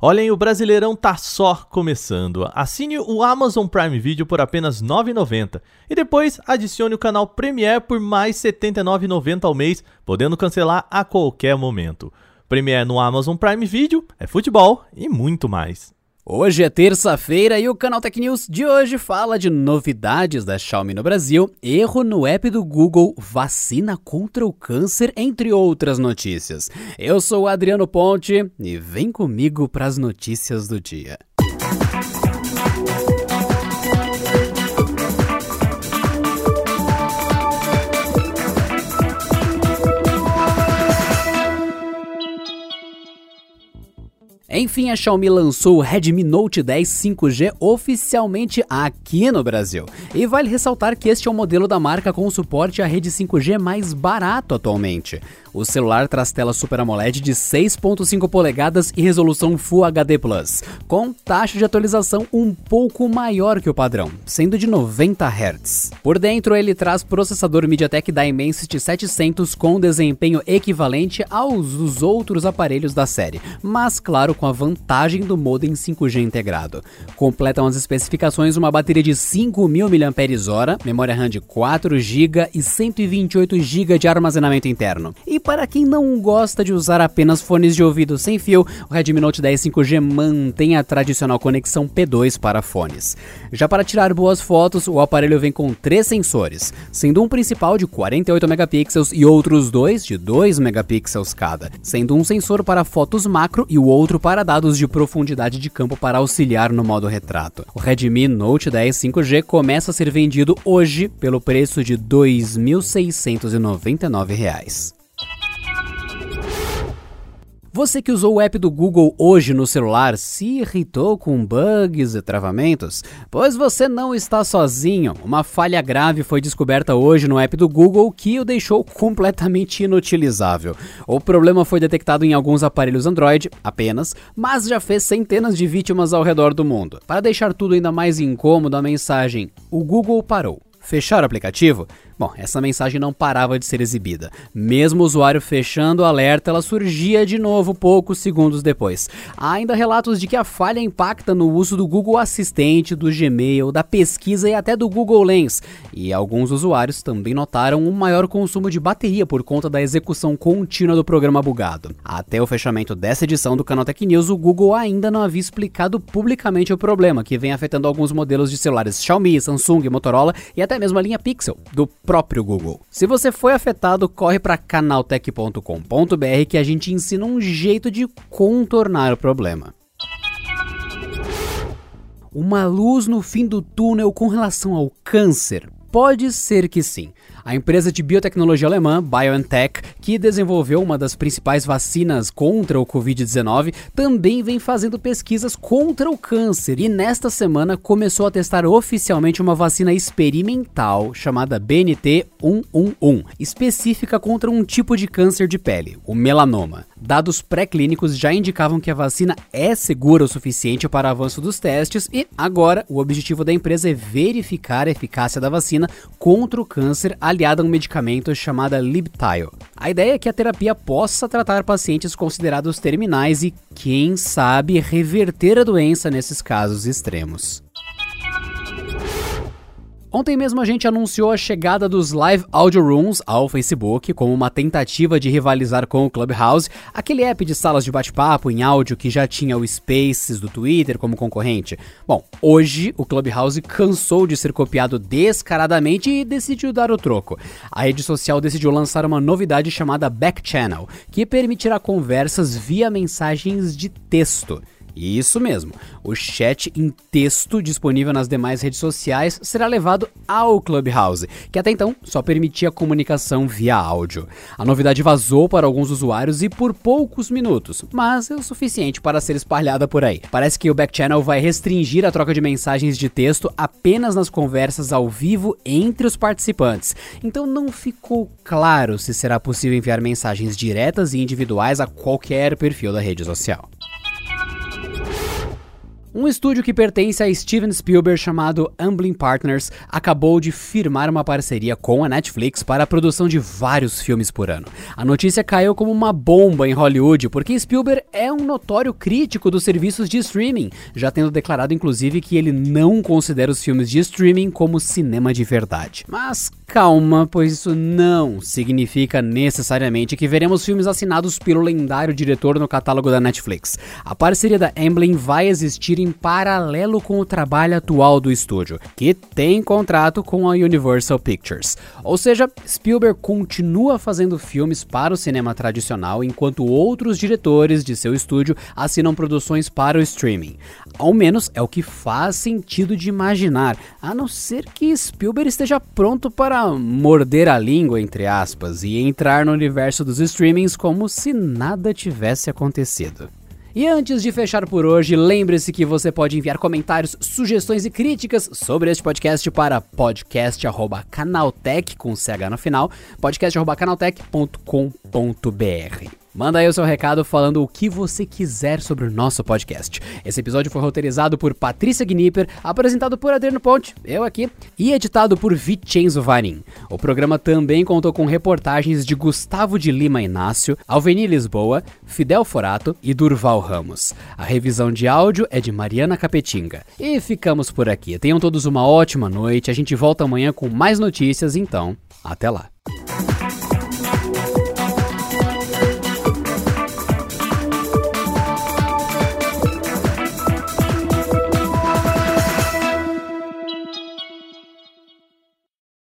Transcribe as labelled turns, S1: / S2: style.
S1: Olhem, o Brasileirão tá só começando. Assine o Amazon Prime Video por apenas R$ 9,90 e depois adicione o canal Premiere por mais R$ 79,90 ao mês, podendo cancelar a qualquer momento. Premiere no Amazon Prime Video é futebol e muito mais.
S2: Hoje é terça-feira e o Canal Tech News de hoje fala de novidades da Xiaomi no Brasil, erro no app do Google, vacina contra o câncer, entre outras notícias. Eu sou o Adriano Ponte e vem comigo para as notícias do dia. Enfim, a Xiaomi lançou o Redmi Note 10 5G oficialmente aqui no Brasil. E vale ressaltar que este é o modelo da marca com suporte à rede 5G mais barato atualmente. O celular traz tela Super AMOLED de 6.5 polegadas e resolução Full HD+, com taxa de atualização um pouco maior que o padrão, sendo de 90 Hz. Por dentro, ele traz processador MediaTek Dimensity 700 com desempenho equivalente aos dos outros aparelhos da série, mas claro com a vantagem do modem 5G integrado. Completam as especificações uma bateria de 5.000 mAh, memória RAM de 4 GB e 128 GB de armazenamento interno. E para quem não gosta de usar apenas fones de ouvido sem fio, o Redmi Note 10 5G mantém a tradicional conexão P2 para fones. Já para tirar boas fotos, o aparelho vem com três sensores, sendo um principal de 48 megapixels e outros dois de 2 megapixels cada, sendo um sensor para fotos macro e o outro para dados de profundidade de campo para auxiliar no modo retrato. O Redmi Note 10 5G começa a ser vendido hoje pelo preço de R$ 2.699. Você que usou o app do Google hoje no celular se irritou com bugs e travamentos? Pois você não está sozinho. Uma falha grave foi descoberta hoje no app do Google que o deixou completamente inutilizável. O problema foi detectado em alguns aparelhos Android apenas, mas já fez centenas de vítimas ao redor do mundo. Para deixar tudo ainda mais incômodo, a mensagem: o Google parou. Fechar o aplicativo? Bom, essa mensagem não parava de ser exibida. Mesmo o usuário fechando o alerta, ela surgia de novo poucos segundos depois. Há ainda relatos de que a falha impacta no uso do Google Assistente, do Gmail, da pesquisa e até do Google Lens. E alguns usuários também notaram um maior consumo de bateria por conta da execução contínua do programa bugado. Até o fechamento dessa edição do Canal Tech News, o Google ainda não havia explicado publicamente o problema, que vem afetando alguns modelos de celulares Xiaomi, Samsung, Motorola e até mesmo a linha Pixel, do próprio Google. Se você foi afetado, corre para canaltech.com.br que a gente ensina um jeito de contornar o problema. Uma luz no fim do túnel com relação ao câncer? Pode ser que sim. A empresa de biotecnologia alemã BioNTech, que desenvolveu uma das principais vacinas contra o Covid-19, também vem fazendo pesquisas contra o câncer e nesta semana começou a testar oficialmente uma vacina experimental chamada BNT111, específica contra um tipo de câncer de pele, o melanoma. Dados pré-clínicos já indicavam que a vacina é segura o suficiente para avanço dos testes e agora o objetivo da empresa é verificar a eficácia da vacina contra o câncer aliada a um medicamento chamado Libtayo. A ideia é que a terapia possa tratar pacientes considerados terminais e, quem sabe, reverter a doença nesses casos extremos. Ontem mesmo a gente anunciou a chegada dos Live Audio Rooms ao Facebook como uma tentativa de rivalizar com o Clubhouse, aquele app de salas de bate-papo em áudio que já tinha o Spaces do Twitter como concorrente. Bom, hoje o Clubhouse cansou de ser copiado descaradamente e decidiu dar o troco. A rede social decidiu lançar uma novidade chamada Back Channel, que permitirá conversas via mensagens de texto. Isso mesmo, o chat em texto disponível nas demais redes sociais será levado ao Clubhouse, que até então só permitia comunicação via áudio. A novidade vazou para alguns usuários e por poucos minutos, mas é o suficiente para ser espalhada por aí. Parece que o Backchannel vai restringir a troca de mensagens de texto apenas nas conversas ao vivo entre os participantes, então não ficou claro se será possível enviar mensagens diretas e individuais a qualquer perfil da rede social. Um estúdio que pertence a Steven Spielberg chamado Amblin Partners acabou de firmar uma parceria com a Netflix para a produção de vários filmes por ano. A notícia caiu como uma bomba em Hollywood porque Spielberg é um notório crítico dos serviços de streaming, já tendo declarado inclusive que ele não considera os filmes de streaming como cinema de verdade. Mas calma, pois isso não significa necessariamente que veremos filmes assinados pelo lendário diretor no catálogo da Netflix. A parceria da Amblin vai em paralelo com o trabalho atual do estúdio, que tem contrato com a Universal Pictures. Ou seja, Spielberg continua fazendo filmes para o cinema tradicional, enquanto outros diretores de seu estúdio assinam produções para o streaming. Ao menos é o que faz sentido de imaginar, a não ser que Spielberg esteja pronto para morder a língua, entre aspas, e entrar no universo dos streamings como se nada tivesse acontecido. E antes de fechar por hoje, lembre-se que você pode enviar comentários, sugestões e críticas sobre este podcast para podcast@canaltech com ch no final, podcast@canaltech.com.br. Manda aí o seu recado falando o que você quiser sobre o nosso podcast. Esse episódio foi roteirizado por Patrícia Gnipper, apresentado por Adriano Ponte, eu aqui, e editado por Vicenzo Varin. O programa também contou com reportagens de Gustavo de Lima Inácio, Alveni Lisboa, Fidel Forato e Durval Ramos. A revisão de áudio é de Mariana Capetinga. E ficamos por aqui. Tenham todos uma ótima noite. A gente volta amanhã com mais notícias, então, até lá.